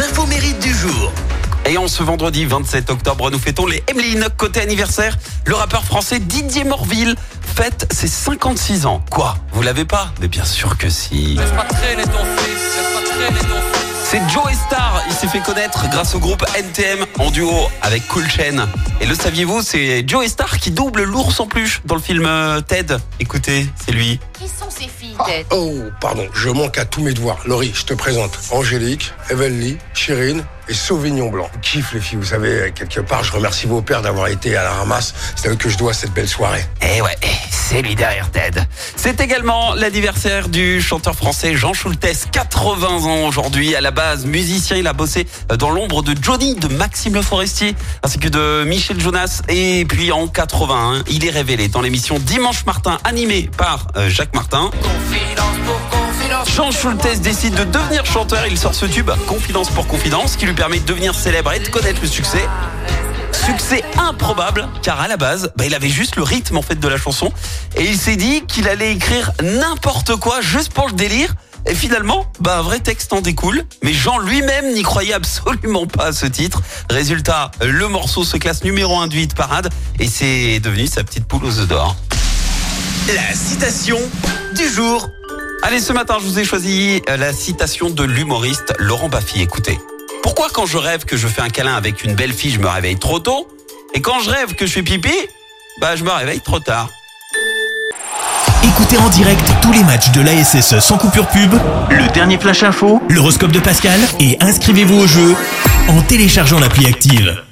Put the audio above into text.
les infos mérites du jour. Et en ce vendredi 27 octobre, nous fêtons les Emeline. Côté anniversaire, le rappeur français Didier Morville fête ses 56 ans. Quoi Vous l'avez pas? Mais bien sûr que si. C'est Joe Star il s'est fait connaître grâce au groupe NTM en duo avec Cool Chain. Et le saviez-vous, c'est Joe Star qui double l'ours en peluche dans le film euh, Ted. Écoutez, c'est lui. Qui sont ces filles, Ted? Oh, pardon, je manque à tous mes devoirs. Laurie, je te présente Angélique, Evelyn, Chirine et Sauvignon Blanc. Kiffe les filles, vous savez, quelque part, je remercie vos pères d'avoir été à la ramasse. C'est à eux que je dois cette belle soirée. Eh ouais, c'est lui derrière Ted. C'est également l'anniversaire du chanteur français Jean Schultes, 80 ans aujourd'hui. À la base, musicien, il a bossé dans l'ombre de Johnny, de Maxime Le Forestier, ainsi que de Michel Jonas. Et puis en 81, il est révélé dans l'émission Dimanche Martin, animée par euh, Jacques Martin. Confidence pour Jean Schultes décide de devenir chanteur. Il sort ce tube, Confidence pour Confidence, qui lui permet de devenir célèbre et de connaître le succès. Succès improbable, car à la base, bah, il avait juste le rythme en fait de la chanson, et il s'est dit qu'il allait écrire n'importe quoi juste pour le délire. Et finalement, bah, un vrai texte en découle, mais Jean lui-même n'y croyait absolument pas à ce titre. Résultat, le morceau se classe numéro 1 du hit parade, et c'est devenu sa petite poule aux œufs d'or. La citation du jour. Allez, ce matin, je vous ai choisi euh, la citation de l'humoriste Laurent Baffy. Écoutez. Pourquoi quand je rêve que je fais un câlin avec une belle fille, je me réveille trop tôt? Et quand je rêve que je fais pipi, bah je me réveille trop tard. Écoutez en direct tous les matchs de l'ASSE sans coupure pub, le dernier flash info, l'horoscope de Pascal et inscrivez-vous au jeu en téléchargeant l'appli active.